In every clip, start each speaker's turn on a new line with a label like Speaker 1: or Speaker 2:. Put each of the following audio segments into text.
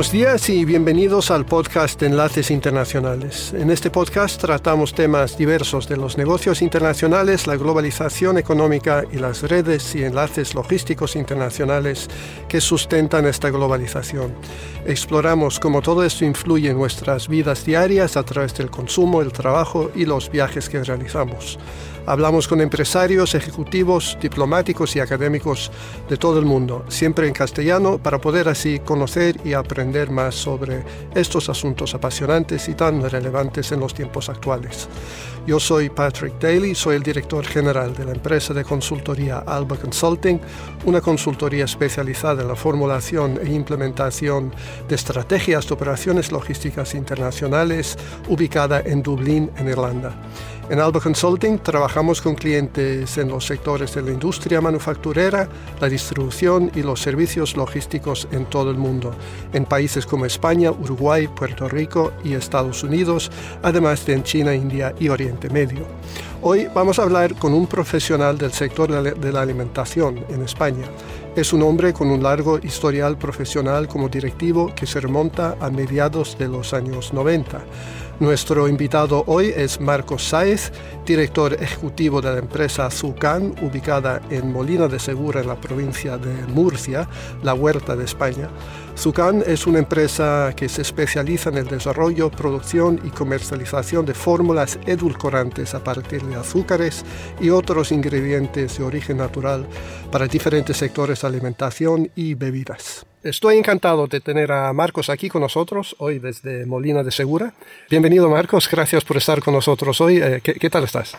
Speaker 1: Buenos días y bienvenidos al podcast Enlaces Internacionales. En este podcast tratamos temas diversos de los negocios internacionales, la globalización económica y las redes y enlaces logísticos internacionales que sustentan esta globalización. Exploramos cómo todo esto influye en nuestras vidas diarias a través del consumo, el trabajo y los viajes que realizamos. Hablamos con empresarios, ejecutivos, diplomáticos y académicos de todo el mundo, siempre en castellano, para poder así conocer y aprender más sobre estos asuntos apasionantes y tan relevantes en los tiempos actuales. Yo soy Patrick Daly, soy el director general de la empresa de consultoría Alba Consulting, una consultoría especializada en la formulación e implementación de estrategias de operaciones logísticas internacionales ubicada en Dublín, en Irlanda. En Alba Consulting trabajamos con clientes en los sectores de la industria manufacturera, la distribución y los servicios logísticos en todo el mundo, en países como España, Uruguay, Puerto Rico y Estados Unidos, además de en China, India y Oriente Medio. Hoy vamos a hablar con un profesional del sector de la alimentación en España. Es un hombre con un largo historial profesional como directivo que se remonta a mediados de los años 90. Nuestro invitado hoy es Marcos Sáez, director ejecutivo de la empresa Zucan, ubicada en Molina de Segura, en la provincia de Murcia, la huerta de España. Zucan es una empresa que se especializa en el desarrollo, producción y comercialización de fórmulas edulcorantes a partir de azúcares y otros ingredientes de origen natural para diferentes sectores de alimentación y bebidas. Estoy encantado de tener a Marcos aquí con nosotros hoy desde Molina de Segura. Bienvenido Marcos, gracias por estar con nosotros hoy. Eh, ¿qué, tal estás?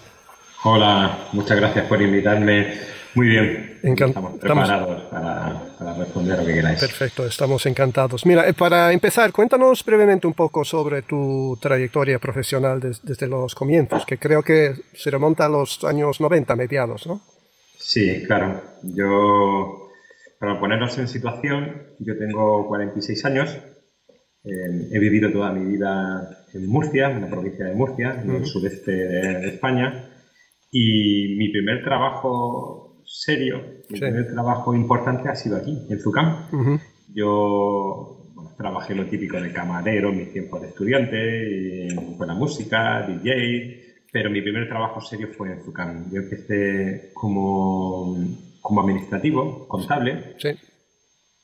Speaker 2: Hola, muchas gracias por invitarme. Muy bien. estamos preparados para, responder lo que queráis.
Speaker 1: Perfecto, estamos encantados. Mira, eh, para empezar, cuéntanos brevemente un poco sobre tu trayectoria profesional desde los comienzos, que creo que se remonta a los años 90, mediados, ¿no?
Speaker 2: Sí, claro. Yo para ponernos en situación, yo tengo 46 años, eh, he vivido toda mi vida en Murcia, en la provincia de Murcia, en el sureste de, España, y mi primer trabajo serio, mi primer trabajo importante ha sido aquí, en Zucam. Yo trabajé lo típico de camarero en mis tiempos de estudiante, y, con la música, DJ, pero mi primer trabajo serio fue en Zucam. Yo empecé como como administrativo, contable. Sí.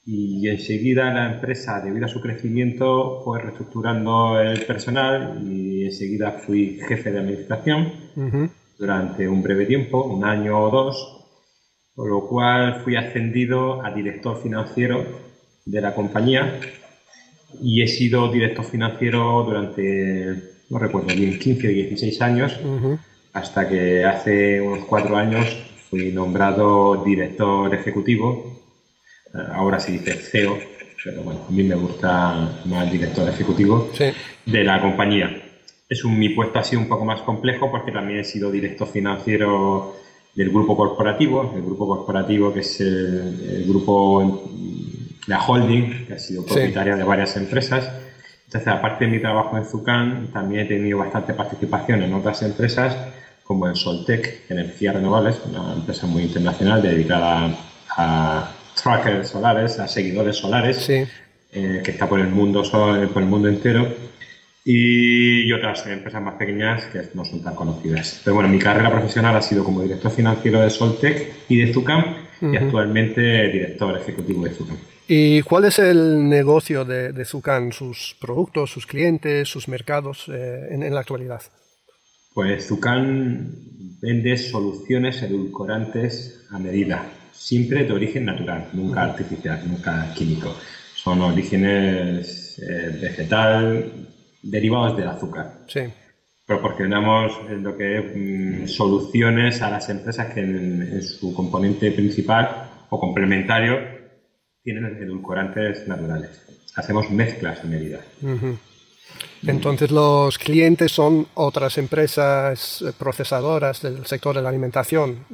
Speaker 2: Y enseguida la empresa, debido a su crecimiento, fue reestructurando el personal y enseguida fui jefe de administración durante un breve tiempo, un año o dos, por lo cual fui ascendido a director financiero de la compañía y he sido director financiero durante, no recuerdo bien, 15 o 16 años, hasta que hace unos cuatro años fui nombrado director ejecutivo, eh, ahora se dice CEO, pero bueno, a mí me gusta más director ejecutivo de la compañía. Es un, mi puesto ha sido un poco más complejo porque también he sido director financiero del grupo corporativo, el grupo corporativo que es el, grupo, la holding, que ha sido propietaria de varias empresas. Entonces, aparte de mi trabajo en Zucan, también he tenido bastante participación en otras empresas como en Soltec Energías Renovables, una empresa muy internacional dedicada a trackers solares, a seguidores solares, eh, que está por el mundo por el mundo entero y otras empresas más pequeñas que no son tan conocidas. Pero bueno, mi carrera profesional ha sido como director financiero de Soltec y de Zucam y actualmente director ejecutivo de Zucam.
Speaker 1: ¿Y cuál es el negocio de, de Zucam, sus productos, sus clientes, sus mercados eh, en, en la actualidad?
Speaker 2: Pues Zucan vende soluciones edulcorantes a medida, siempre de origen natural, nunca artificial, nunca químico. Son orígenes eh, vegetal derivados del azúcar. Sí. Proporcionamos lo que es mm, soluciones a las empresas que en, su componente principal o complementario tienen edulcorantes naturales. Hacemos mezclas a medida.
Speaker 1: Entonces los clientes son otras empresas procesadoras del sector de la alimentación.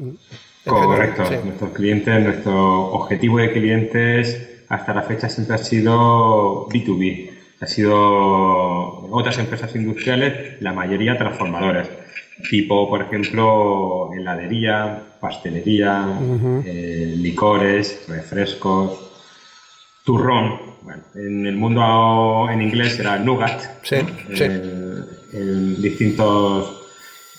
Speaker 2: Correcto. Nuestros clientes, nuestro objetivo de clientes hasta la fecha siempre ha sido B2B. Ha sido otras empresas industriales, la mayoría transformadoras, tipo, por ejemplo, heladería, pastelería, eh, licores, refrescos, turrón, bueno, en el mundo en inglés era nougat,
Speaker 1: sí, sí.
Speaker 2: en distintos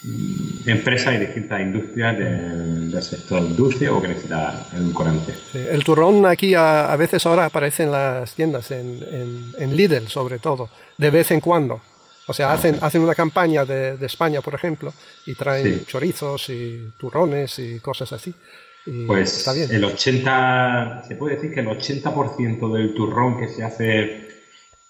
Speaker 2: mm, empresas y distintas industrias del sector dulce o que necesita edulcorante.
Speaker 1: Sí, el turrón aquí a, veces ahora aparece en las tiendas, en, en, Lidl sobre todo, de vez en cuando. O sea, hacen, hacen una campaña de, de, España, por ejemplo, y traen chorizos y turrones y cosas así.
Speaker 2: Pues el 80, se puede decir que el 80% del turrón que se hace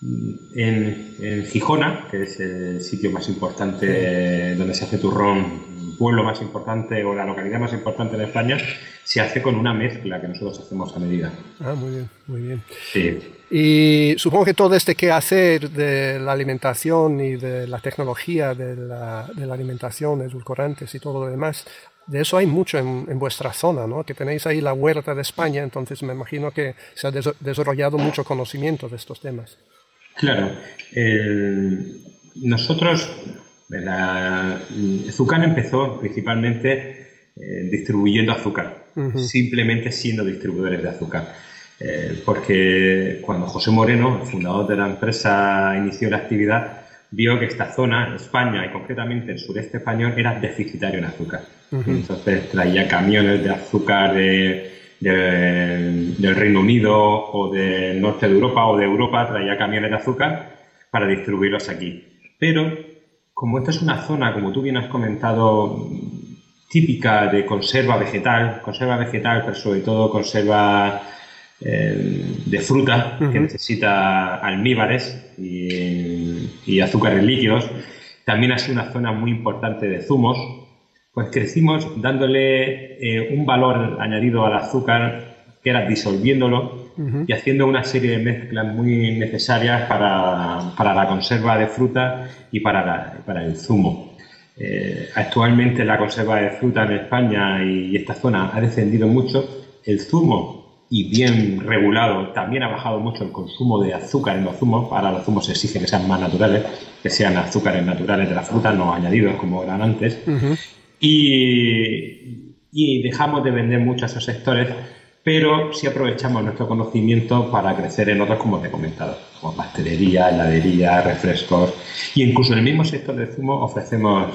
Speaker 2: en, en, Gijona, que es el sitio más importante donde se hace turrón, pueblo más importante o la localidad más importante en España, se hace con una mezcla que nosotros hacemos a medida.
Speaker 1: Ah, muy bien, muy bien.
Speaker 2: Sí.
Speaker 1: Y supongo que todo este quehacer de la alimentación y de la tecnología de la, de la alimentación, edulcorantes y todo lo demás, de eso hay mucho en, en, vuestra zona, ¿no? Que tenéis ahí la huerta de España, entonces me imagino que se ha desarrollado mucho conocimiento de estos temas.
Speaker 2: Claro. nosotros, la, Zucan empezó principalmente eh, distribuyendo azúcar, simplemente siendo distribuidores de azúcar. Eh, porque cuando José Moreno, el fundador de la empresa, inició la actividad, vio que esta zona, España y concretamente el sureste español, era deficitario en azúcar. Entonces traía camiones de azúcar del Reino Unido o del norte de Europa o de Europa, traía camiones de azúcar para distribuirlos aquí. Pero como esta es una zona, como tú bien has comentado, típica de conserva vegetal, conserva vegetal, pero sobre todo conserva eh, de fruta que necesita almíbares y, azúcares líquidos. También ha sido una zona muy importante de zumos. Pues crecimos dándole eh, un valor añadido al azúcar, que era disolviéndolo y haciendo una serie de mezclas muy necesarias para, la conserva de fruta y para, para el zumo. Eh, actualmente la conserva de fruta en España y esta zona ha descendido mucho. El zumo y bien regulado, también ha bajado mucho el consumo de azúcar en los zumos. Ahora los zumos se exige que sean más naturales, que sean azúcares naturales de la fruta, no añadidos como eran antes. y, y, dejamos de vender mucho a esos sectores, pero sí aprovechamos nuestro conocimiento para crecer en otros, como te he comentado, como pastelería, heladería, refrescos. Y incluso en el mismo sector de zumo ofrecemos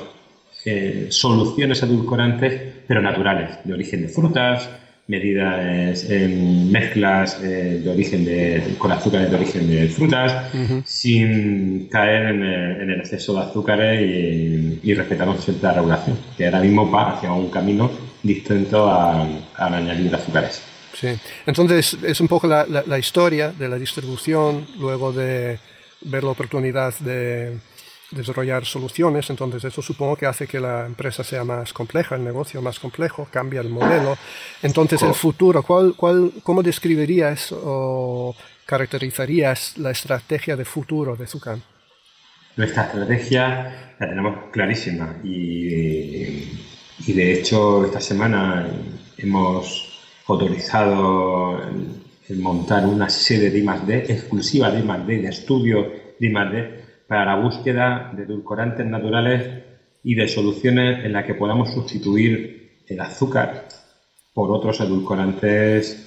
Speaker 2: eh, soluciones edulcorantes, pero naturales, de origen de frutas, medidas en mezclas eh, de origen de, con azúcares de origen de frutas, sin caer en el, exceso de azúcares y, y respetando cierta regulación, que ahora mismo va hacia un camino distinto al añadir azúcares.
Speaker 1: Sí, entonces es un poco la, la historia de la distribución, luego de ver la oportunidad de desarrollar soluciones, entonces eso supongo que hace que la empresa sea más compleja, el negocio más complejo, cambia el modelo. Entonces el futuro, ¿cuál, cuál, ¿cómo describirías o caracterizarías la estrategia de futuro de Zucan?
Speaker 2: Nuestra estrategia la tenemos clarísima y, y de hecho esta semana hemos autorizado el, montar una sede de I+.D. exclusiva de I+.D. de estudio de I+.D para la búsqueda de edulcorantes naturales y de soluciones en las que podamos sustituir el azúcar por otros edulcorantes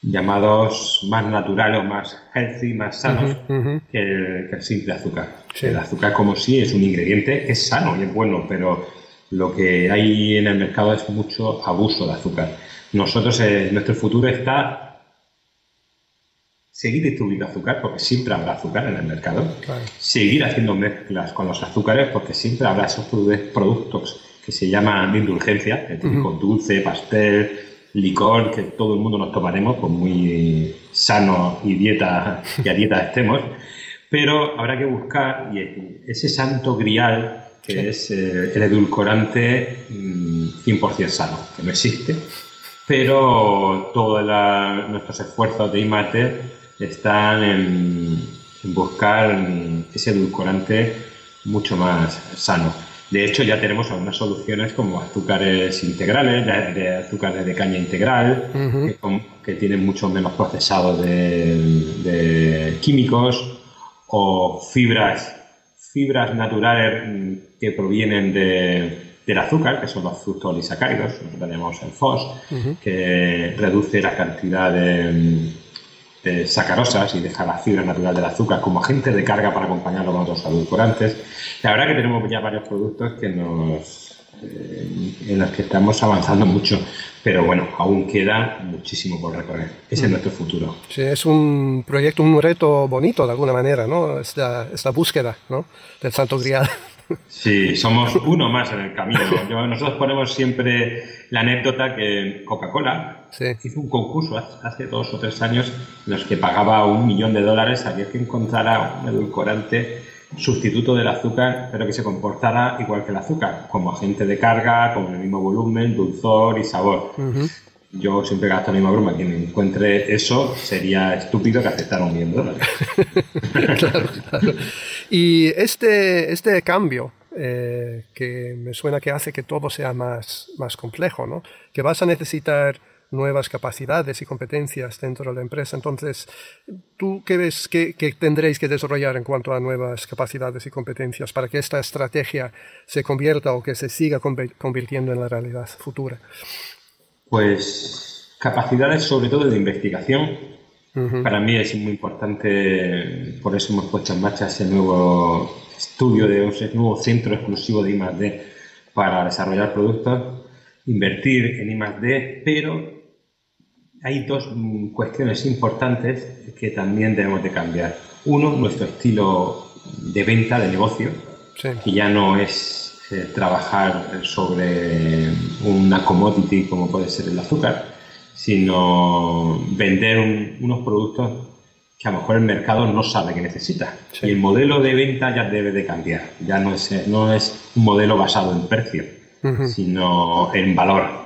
Speaker 2: llamados más naturales o más healthy, más sanos Que, el, simple azúcar. El azúcar como sí es un ingrediente, es sano y es bueno, pero lo que hay en el mercado es mucho abuso de azúcar. Nosotros, eh, nuestro futuro está seguir distribuyendo azúcar porque siempre habrá azúcar en el mercado, seguir haciendo mezclas con los azúcares porque siempre habrá esos productos que se llaman indulgencia, el típico dulce, pastel, licor, que todo el mundo nos tomaremos, por muy sano y dieta y a dieta estemos, pero habrá que buscar ese santo grial que es eh, el edulcorante 100% mm, sano, que no existe, pero todos nuestros esfuerzos de IMATE están en, buscar ese edulcorante mucho más sano. De hecho, ya tenemos algunas soluciones como azúcares integrales, de, azúcares de caña integral, que, tienen mucho menos procesados de, químicos, o fibras, fibras naturales mm, que provienen del azúcar, que son los fructolisacáridos. Nosotros tenemos el FOS, que reduce la cantidad de de sacarosas y deja la fibra natural del azúcar como agente de carga para acompañarlo con otros edulcorantes. La verdad que tenemos ya varios productos que nos, eh, en los que estamos avanzando mucho, pero bueno, aún queda muchísimo por recorrer. Ese es mm. nuestro futuro.
Speaker 1: Sí, es un proyecto, un reto bonito de alguna manera, ¿no? Esta, esta búsqueda ¿no? del santo grial.
Speaker 2: Sí, somos uno más en el camino. nosotros ponemos siempre la anécdota que Coca-Cola hizo un concurso hace dos o tres años en los que pagaba un millón de dólares a que encontrara un edulcorante sustituto del azúcar, pero que se comportara igual que el azúcar, como agente de carga, con el mismo volumen, dulzor y sabor. Yo siempre gasto la misma broma. Quien encuentre eso sería estúpido que aceptara un millón de dólares.
Speaker 1: claro, claro. Y este, este cambio eh, que me suena que hace que todo sea más, más complejo, ¿no? que vas a necesitar nuevas capacidades y competencias dentro de la empresa. Entonces, ¿tú qué ves que, tendréis que desarrollar en cuanto a nuevas capacidades y competencias para que esta estrategia se convierta o que se siga convirtiendo en la realidad futura?
Speaker 2: Pues capacidades sobre todo de investigación, para mí es muy importante, por eso hemos puesto en marcha ese nuevo estudio, de ese nuevo centro exclusivo de I+.D. para desarrollar productos, invertir en I+.D., pero hay dos cuestiones importantes que también debemos de cambiar. Uno, nuestro estilo de venta, de negocio, que ya no es eh, trabajar sobre una commodity como puede ser el azúcar, sino vender unos productos que a lo mejor el mercado no sabe que necesita. Y el modelo de venta ya debe de cambiar. Ya no es, no es un modelo basado en precio, sino en valor.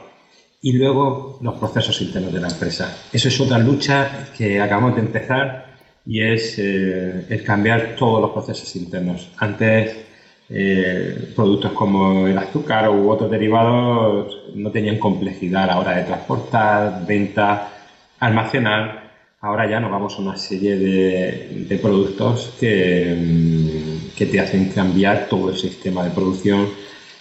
Speaker 2: Y luego los procesos internos de la empresa. Eso es otra lucha que acabamos de empezar y es eh, el cambiar todos los procesos internos. Antes eh, productos como el azúcar u otros derivados no tenían complejidad a la hora de transportar, venta, almacenar. Ahora ya nos vamos a una serie de, productos que, mm, que, te hacen cambiar todo el sistema de producción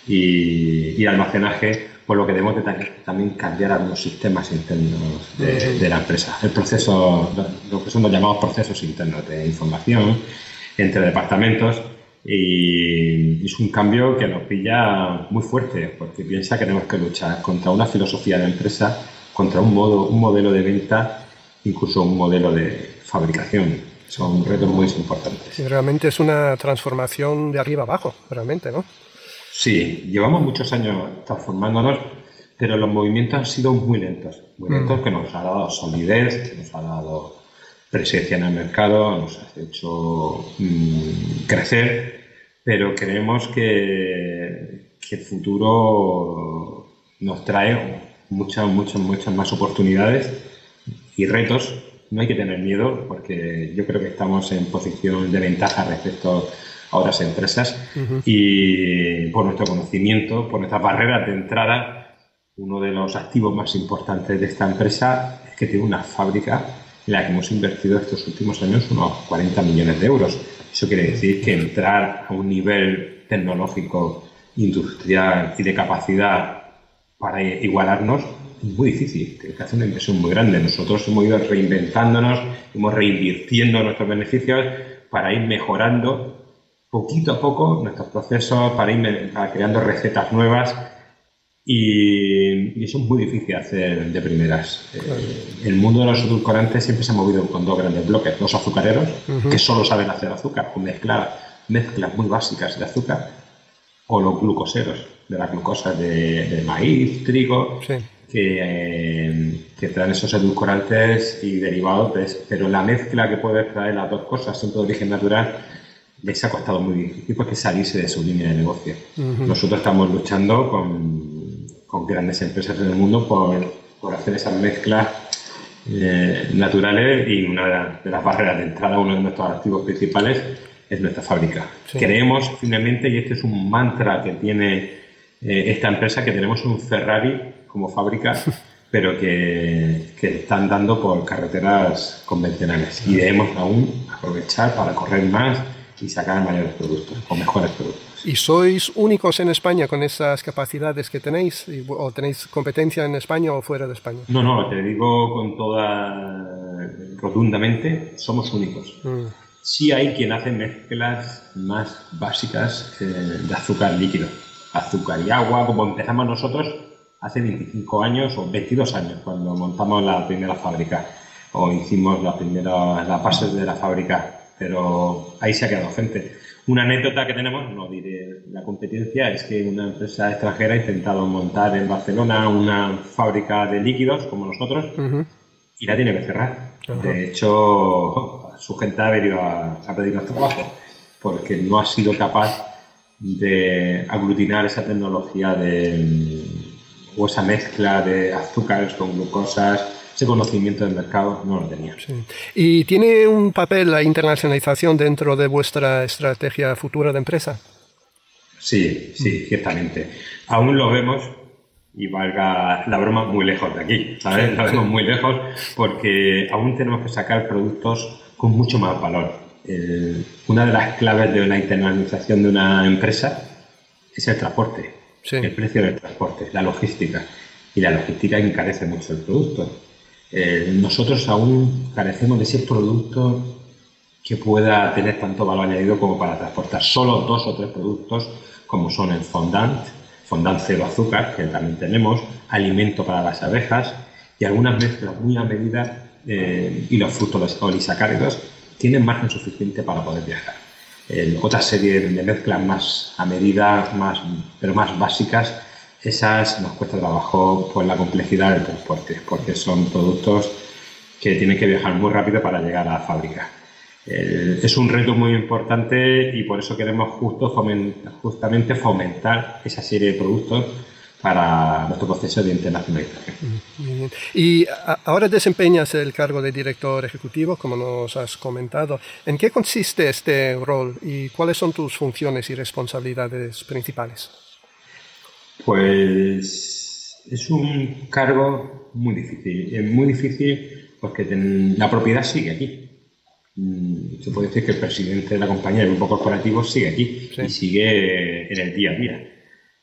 Speaker 2: y, almacenaje, por lo que debemos de también cambiar algunos sistemas internos de, de, la empresa. El proceso, lo que son los llamados procesos internos de información entre departamentos y es un cambio que nos pilla muy fuerte, porque piensa que tenemos que luchar contra una filosofía de empresa, contra un, modo, un modelo de venta, incluso un modelo de fabricación. Son retos muy importantes.
Speaker 1: Sí, realmente es una transformación de arriba abajo, realmente, ¿no?
Speaker 2: Sí, llevamos muchos años transformándonos, pero los movimientos han sido muy lentos. Muy lentos mm. que nos ha dado solidez, que nos ha dado presencia en el mercado, nos ha hecho mm, crecer, pero creemos que, que, el futuro nos trae muchas, muchas, muchas más oportunidades y retos. No hay que tener miedo porque yo creo que estamos en posición de ventaja respecto a otras empresas y por nuestro conocimiento, por nuestras barreras de entrada, uno de los activos más importantes de esta empresa es que tiene una fábrica en la que hemos invertido estos últimos años unos 40 millones de euros. Eso quiere decir que entrar a un nivel tecnológico, industrial y de capacidad para igualarnos es muy difícil, Tiene que hacer una inversión muy grande. Nosotros hemos ido reinventándonos, hemos reinvirtiendo nuestros beneficios para ir mejorando poquito a poco nuestros procesos, para ir creando recetas nuevas y, eso es muy difícil hacer de primeras. El mundo de los edulcorantes siempre se ha movido con dos grandes bloques, los azucareros, que solo saben hacer azúcar o mezclar mezclas muy básicas de azúcar, o los glucoseros, de las glucosas de, maíz, trigo, que, que, traen esos edulcorantes y derivados, pero la mezcla que puede traer las dos cosas, siempre de origen natural, les ha costado muy difícil porque salirse de su línea de negocio. Nosotros estamos luchando con con grandes empresas en el mundo por, por hacer esas mezclas eh, naturales y una de las barreras de entrada, uno de nuestros activos principales, es nuestra fábrica. Creemos finalmente, y este es un mantra que tiene eh, esta empresa, que tenemos un Ferrari como fábrica, pero que, que están dando por carreteras convencionales y debemos aún aprovechar para correr más y sacar mayores productos o mejores productos.
Speaker 1: ¿Y sois únicos en España con esas capacidades que tenéis? ¿O tenéis competencia en España o fuera de España?
Speaker 2: No, no, te digo con toda rotundamente, somos únicos. Mm. Sí hay quien hace mezclas más básicas eh, de azúcar líquido, azúcar y agua, como empezamos nosotros hace 25 años o 22 años, cuando montamos la primera fábrica o hicimos la primera, la base de la fábrica, pero ahí se ha quedado gente. Una anécdota que tenemos, no diré la competencia, es que una empresa extranjera ha intentado montar en Barcelona una fábrica de líquidos como nosotros y la tiene que cerrar. De hecho, su gente ha venido a, a pedir nuestro trabajo porque no ha sido capaz de aglutinar esa tecnología de, o esa mezcla de azúcares con glucosas ese conocimiento del mercado no lo tenía.
Speaker 1: ¿Y tiene un papel la internacionalización dentro de vuestra estrategia futura de empresa?
Speaker 2: Sí, sí, ciertamente. Aún lo vemos, y valga la broma, muy lejos de aquí, ¿sabes? lo vemos muy lejos porque aún tenemos que sacar productos con mucho más valor. una de las claves de una internacionalización de una empresa es el transporte, el precio del transporte, la logística. Y la logística encarece mucho el producto. Eh, nosotros aún carecemos de ese producto que pueda tener tanto valor añadido como para transportar solo dos o tres productos como son el fondant, fondant cero azúcar, que también tenemos, alimento para las abejas y algunas mezclas muy a medida eh, y los frutos polisacáridos tienen margen suficiente para poder viajar. otra serie de mezclas más a medida, más, pero más básicas, esas nos cuesta trabajo por la complejidad del transporte, porque son productos que tienen que viajar muy rápido para llegar a la fábrica. es un reto muy importante y por eso queremos justo justamente fomentar esa serie de productos para nuestro proceso de internacionalización.
Speaker 1: Y ahora desempeñas el cargo de director ejecutivo, como nos has comentado. ¿En qué consiste este rol y cuáles son tus funciones y responsabilidades principales?
Speaker 2: Pues es un cargo muy difícil. Es muy difícil porque la propiedad sigue aquí. Mm, se puede decir que el presidente de la compañía, del grupo corporativo, sigue aquí y sigue en el día a día.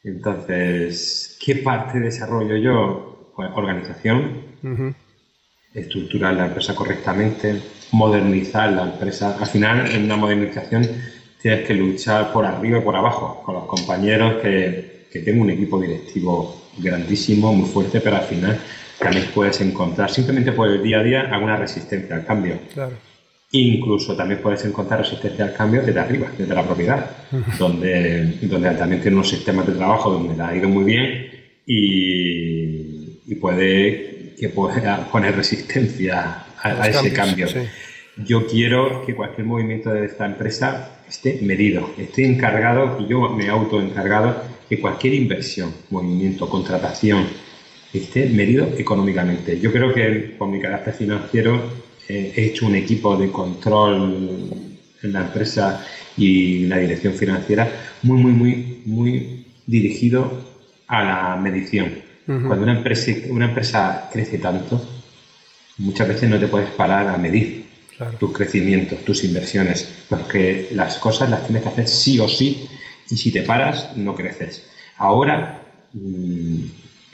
Speaker 2: Entonces, ¿qué parte desarrollo yo? Pues organización, estructurar la empresa correctamente, modernizar la empresa. Al final, en una modernización tienes que luchar por arriba y por abajo con los compañeros que que tengo un equipo directivo grandísimo, muy fuerte, pero al final también puedes encontrar, simplemente por el día a día, alguna resistencia al cambio. Claro. Incluso también puedes encontrar resistencia al cambio desde arriba, desde la propiedad, donde, donde también tiene unos sistemas de trabajo donde ha ido muy bien y, y puede que pueda poner resistencia a, ese cambio. Yo quiero que cualquier movimiento de esta empresa esté medido, esté encargado y yo me auto encargado que cualquier inversión, movimiento, contratación esté medido económicamente. Yo creo que con mi carácter financiero eh, he hecho un equipo de control en la empresa y la dirección financiera muy, muy, muy, muy dirigido a la medición. Cuando una empresa, una empresa crece tanto, muchas veces no te puedes parar a medir tus crecimientos, tus inversiones, porque las cosas las tienes que hacer sí o sí y si te paras, no creces. Ahora, mm,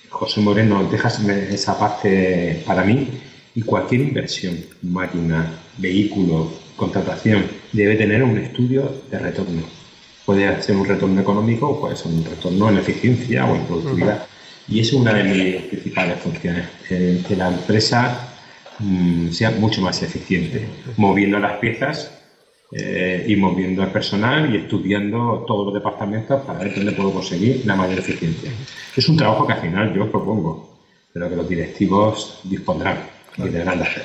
Speaker 2: José Moreno, dejas esa parte para mí y cualquier inversión, máquina, vehículo, contratación, debe tener un estudio de retorno. Puede ser un retorno económico o puede ser un retorno en eficiencia o en productividad. Y es una de mis principales funciones, que la empresa mm, sea mucho más eficiente, moviendo las piezas eh, y moviendo al personal y estudiando todos los departamentos para ver dónde puedo conseguir la mayor eficiencia. Es un trabajo que al final yo os propongo, pero que los directivos dispondrán y deberán de hacer.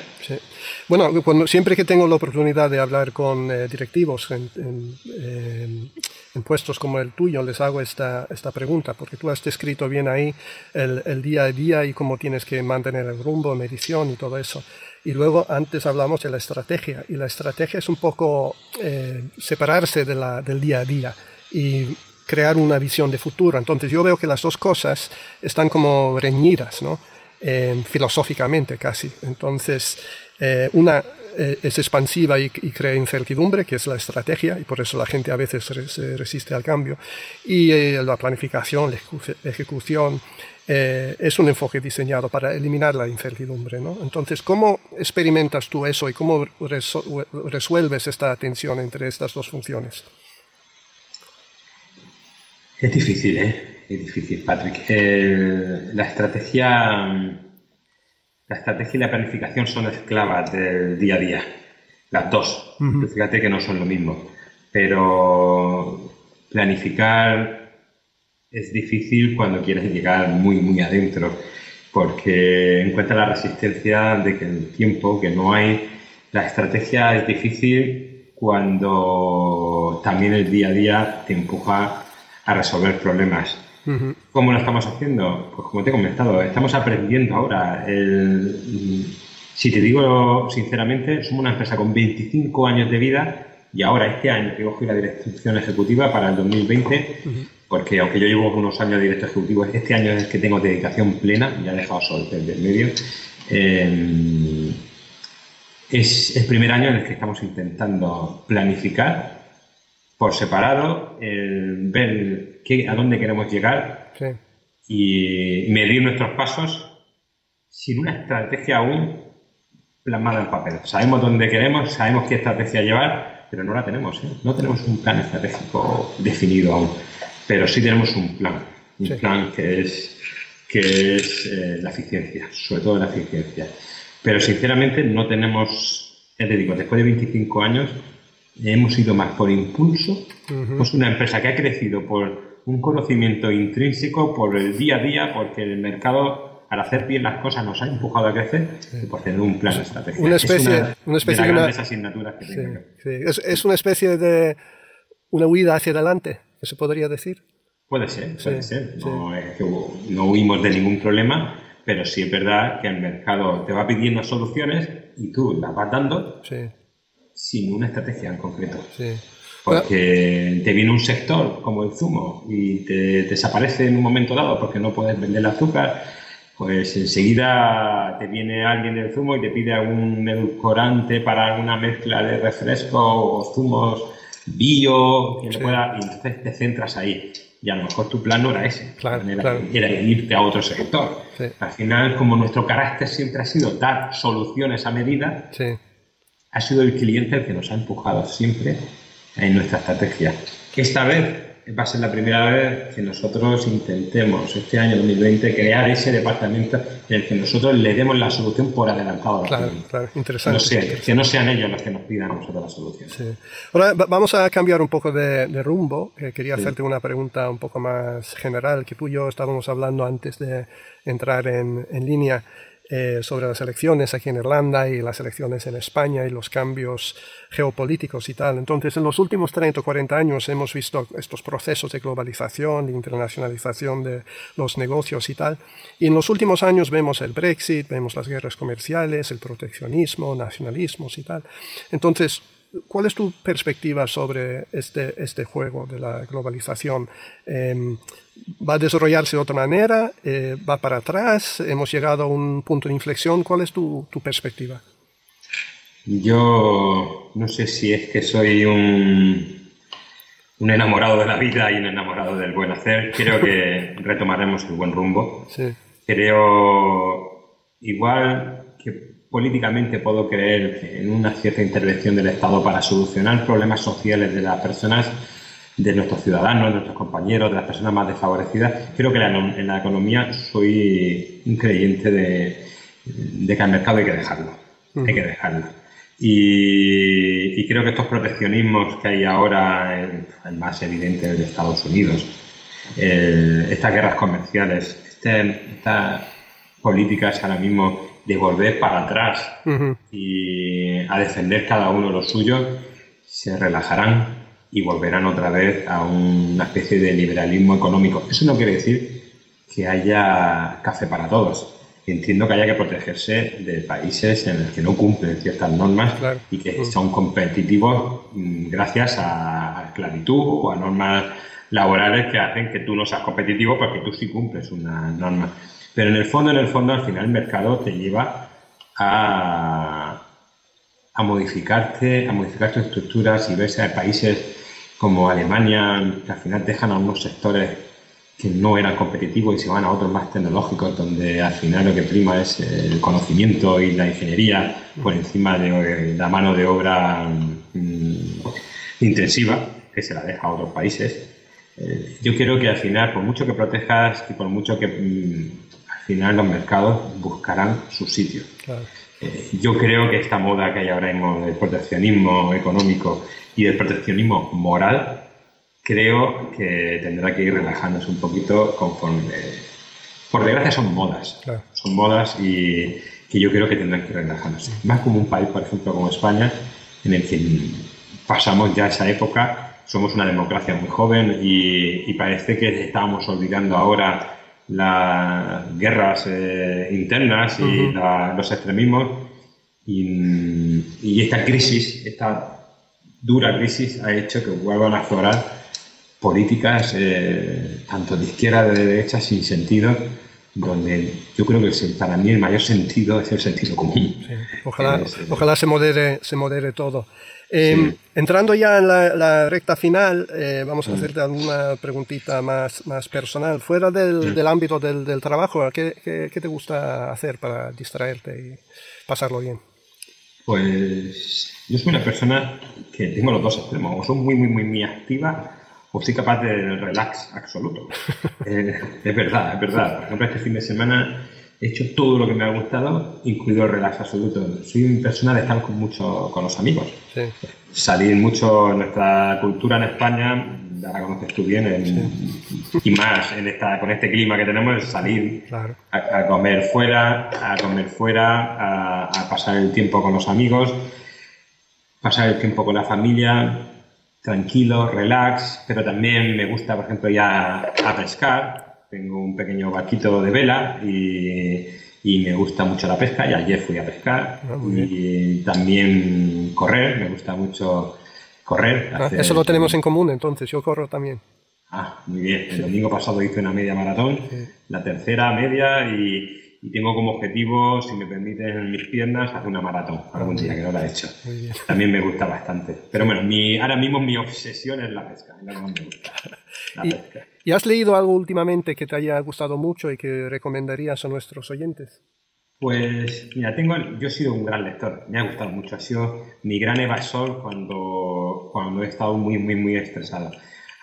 Speaker 1: Bueno, cuando, siempre que tengo la oportunidad de hablar con eh, directivos en, en, en, puestos como el tuyo, les hago esta, esta pregunta, porque tú has descrito bien ahí el, el, día a día y cómo tienes que mantener el rumbo, medición y todo eso. Y luego antes hablamos de la estrategia, y la estrategia es un poco eh, separarse de la, del día a día y crear una visión de futuro. Entonces yo veo que las dos cosas están como reñidas, ¿no? Eh, filosóficamente casi. Entonces, eh, una eh, es expansiva y, crea incertidumbre, que es la estrategia, y por eso la gente a veces se resiste al cambio. Y eh, la planificación, la ejecución, es un enfoque diseñado para eliminar la incertidumbre. ¿no? Entonces, ¿cómo experimentas tú eso y cómo resuelves esta tensión entre estas dos funciones?
Speaker 2: Es difícil, ¿eh? Es difícil, Patrick. la estrategia, la estrategia y la planificación son esclavas del día a día. Las dos. Fíjate que no son lo mismo. Pero planificar es difícil cuando quieres llegar muy, muy adentro, porque encuentra la resistencia de que el tiempo, que no hay. La estrategia es difícil cuando también el día a día te empuja a resolver problemas. ¿Cómo lo estamos haciendo? Pues como te he comentado, estamos aprendiendo ahora. si te digo sinceramente, somos una empresa con 25 años de vida y ahora este año que cogí la dirección ejecutiva para el 2020, porque aunque yo llevo unos años de director ejecutivo, este año es que tengo dedicación plena, ya he dejado sol del medio. Eh, es el primer año en el que estamos intentando planificar por separado, ver qué, a dónde queremos llegar y medir nuestros pasos sin una estrategia aún plasmada en papel. Sabemos dónde queremos, sabemos qué estrategia llevar, pero no la tenemos. ¿eh? No tenemos un plan estratégico definido aún, pero sí tenemos un plan. Un plan que es, que es eh, la eficiencia, sobre todo la eficiencia. Pero sinceramente no tenemos, es digo, después de 25 años hemos ido más por impulso. Es una empresa que ha crecido por un conocimiento intrínseco, por el día a día, porque el mercado, al hacer bien las cosas, nos ha empujado a crecer y por tener un plan estratégico.
Speaker 1: Una especie,
Speaker 2: es
Speaker 1: una, especie
Speaker 2: de, las asignaturas que
Speaker 1: sí, Es, una especie de una huida hacia adelante, que se podría decir.
Speaker 2: Puede ser, puede ser. No, es que no huimos de ningún problema, pero sí es verdad que el mercado te va pidiendo soluciones y tú las vas dando. Sí sin una estrategia en concreto. Porque te viene un sector como el zumo y te, desaparece en un momento dado porque no puedes vender el azúcar, pues enseguida te viene alguien del zumo y te pide algún edulcorante para alguna mezcla de refresco o zumos bio, que pueda, y entonces te centras ahí. Y a lo mejor tu plan no era ese, era, irte a otro sector. Al final, como nuestro carácter siempre ha sido dar soluciones a medida, ha sido el cliente el que nos ha empujado siempre en nuestra estrategia. Esta vez va a ser la primera vez que nosotros intentemos este año 2020 crear ese departamento en el que nosotros le demos la solución por adelantado.
Speaker 1: Claro, claro, interesante,
Speaker 2: Que no sean ellos los que nos pidan a nosotros la solución.
Speaker 1: Ahora vamos a cambiar un poco de, rumbo. Eh, quería hacerte una pregunta un poco más general, que tú y yo estábamos hablando antes de entrar en, en línea. Eh, sobre las elecciones aquí en Irlanda y las elecciones en España y los cambios geopolíticos y tal. Entonces, en los últimos 30 o 40 años hemos visto estos procesos de globalización, de internacionalización de los negocios y tal. Y en los últimos años vemos el Brexit, vemos las guerras comerciales, el proteccionismo, nacionalismos y tal. Entonces, ¿Cuál es tu perspectiva sobre este, este juego de la globalización? Em, ¿Va a desarrollarse de otra manera? Eh, ¿Va para atrás? ¿Hemos llegado a un punto de inflexión? ¿Cuál es tu, tu perspectiva?
Speaker 2: Yo no sé si es que soy un, un enamorado de la vida y un enamorado del buen hacer. Creo que retomaremos el buen rumbo. Sí. Creo igual que políticamente puedo creer en una cierta intervención del Estado para solucionar problemas sociales de las personas, de nuestros ciudadanos, de nuestros compañeros, de las personas más desfavorecidas. Creo que en la economía soy un creyente de, que al mercado hay que dejarlo. Hay que dejarlo. Y, creo que estos proteccionismos que hay ahora, el, más evidente de Estados Unidos, estas guerras comerciales, este, estas políticas ahora mismo de volver para atrás y a defender cada uno lo suyo, se relajarán y volverán otra vez a una especie de liberalismo económico. Eso no quiere decir que haya café para todos. Entiendo que haya que protegerse de países en los que no cumplen ciertas normas y que son competitivos mm, gracias a esclavitud o a normas laborales que hacen que tú no seas competitivo porque tú sí cumples una norma. Pero en el fondo, en el fondo, al final el mercado te lleva a, a modificarte, a modificar tus estructuras y ves a países como Alemania que al final dejan a unos sectores que no eran competitivos y se van a otros más tecnológicos donde al final lo que prima es el conocimiento y la ingeniería por encima de la mano de obra mm, intensiva que se la deja a otros países. Eh, yo creo que al final, por mucho que protejas y por mucho que mm, al final los mercados buscarán su sitio. Eh, yo creo que esta moda que hay ahora mismo del proteccionismo económico y del proteccionismo moral, creo que tendrá que ir relajándose un poquito conforme... Por desgracia son modas, son modas y que yo creo que tendrán que ir relajándose. Más como un país, por ejemplo, como España, en el que pasamos ya esa época, somos una democracia muy joven y, parece que estábamos olvidando ahora las guerras eh, internas y los extremismos. Y, esta crisis, esta dura crisis ha hecho que vuelvan a aflorar políticas eh, tanto de izquierda como de derecha sin sentido, donde yo creo que para mí el mayor sentido es el sentido común.
Speaker 1: Ojalá, ojalá se, modere, se modere todo. Em, entrando ya en la, recta final, eh, vamos a hacerte alguna preguntita más, más personal. Fuera del, del ámbito del, del trabajo, ¿qué, ¿qué, te gusta hacer para distraerte y pasarlo bien?
Speaker 2: Pues yo soy una persona que tengo los dos extremos. O soy muy, muy, muy, muy activa o soy capaz de relax absoluto. Eh, es verdad, es verdad. Por ejemplo, este fin de semana he hecho todo lo que me ha gustado, incluido el relax absoluto. Soy una persona de estar con, mucho, con los amigos. Salir mucho en nuestra cultura en España, ya la conoces tú bien, y más en esta, con este clima que tenemos, es salir a, comer fuera, a comer fuera, a, a pasar el tiempo con los amigos, pasar el tiempo con la familia, tranquilo, relax, pero también me gusta, por ejemplo, ya a pescar. Tengo un pequeño barquito de vela y, me gusta mucho la pesca y ayer fui a pescar. Ah, y también correr, me gusta mucho correr.
Speaker 1: Ah, eso lo tenemos en común entonces, yo corro también.
Speaker 2: Ah, muy bien. El domingo pasado hice una media maratón, la tercera media y, y tengo como objetivo, si me permiten mis piernas, hacer una maratón algún día, que no la he hecho. También me gusta bastante. Pero bueno, mi, ahora mismo mi obsesión es la pesca, me gusta.
Speaker 1: ¿Y, has leído algo últimamente que te haya gustado mucho y que recomendarías a nuestros oyentes?
Speaker 2: Pues mira, tengo, yo he sido un gran lector, me ha gustado mucho, ha sido mi gran evasor cuando, cuando he estado muy, muy, muy estresado.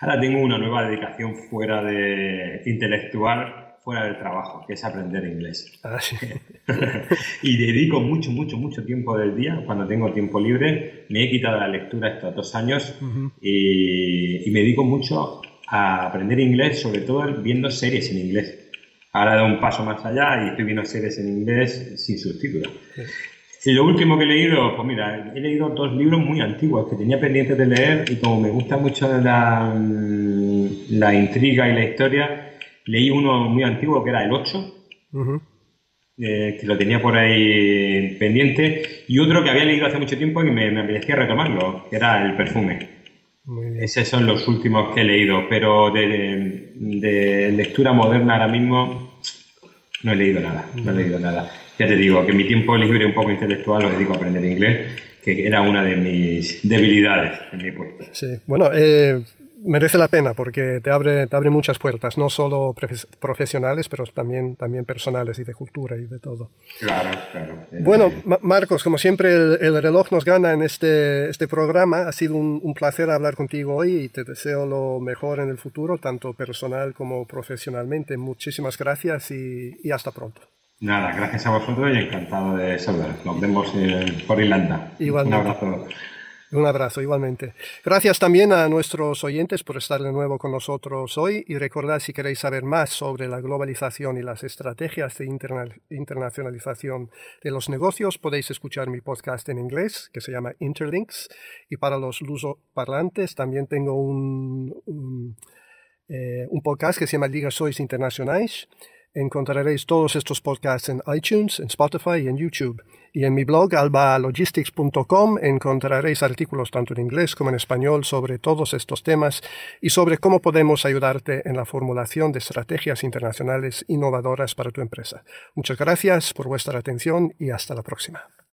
Speaker 2: Ahora tengo una nueva dedicación fuera de intelectual fuera del trabajo, que es aprender inglés. Ah, y dedico mucho, mucho, mucho tiempo del día, cuando tengo tiempo libre, me he quitado la lectura estos dos años y, me dedico mucho a aprender inglés, sobre todo viendo series en inglés. Ahora he dado un paso más allá y estoy viendo series en inglés sin subtítulos. Y lo último que he leído, pues mira, he leído dos libros muy antiguos que tenía pendientes de leer y como me gusta mucho la, la intriga y la historia, Leí uno muy antiguo que era el 8, eh, que lo tenía por ahí pendiente, y otro que había leído hace mucho tiempo y me, me apetecía retomarlo, que era el perfume. Esos son los últimos que he leído, pero de, lectura moderna ahora mismo no he leído nada, no he leído nada. Ya te digo que mi tiempo libre un poco intelectual lo dedico a aprender inglés, que era una de mis debilidades en mi puesto.
Speaker 1: Sí, bueno, eh, merece la pena porque te abre, te abre muchas puertas, no solo profesionales, pero también, también personales y de cultura y de todo.
Speaker 2: Claro, claro.
Speaker 1: Bueno, Marcos, como siempre el, reloj nos gana en este, este programa. Ha sido un, placer hablar contigo hoy y te deseo lo mejor en el futuro, tanto personal como profesionalmente. Muchísimas gracias y, y hasta pronto.
Speaker 2: Nada, gracias a vosotros y encantado de saludar. Nos vemos por Irlanda.
Speaker 1: Igualmente. Un abrazo. Un abrazo igualmente. Gracias también a nuestros oyentes por estar de nuevo con nosotros hoy y recordad si queréis saber más sobre la globalización y las estrategias de internacionalización de los negocios podéis escuchar mi podcast en inglés que se llama Interlinks y para los lusoparlantes también tengo un, un, eh, un podcast que se llama Liga Sois Internacionais Encontraréis todos estos podcasts en iTunes, en Spotify y en YouTube. Y en mi blog albalogistics.com encontraréis artículos tanto en inglés como en español sobre todos estos temas y sobre cómo podemos ayudarte en la formulación de estrategias internacionales innovadoras para tu empresa. Muchas gracias por vuestra atención y hasta la próxima.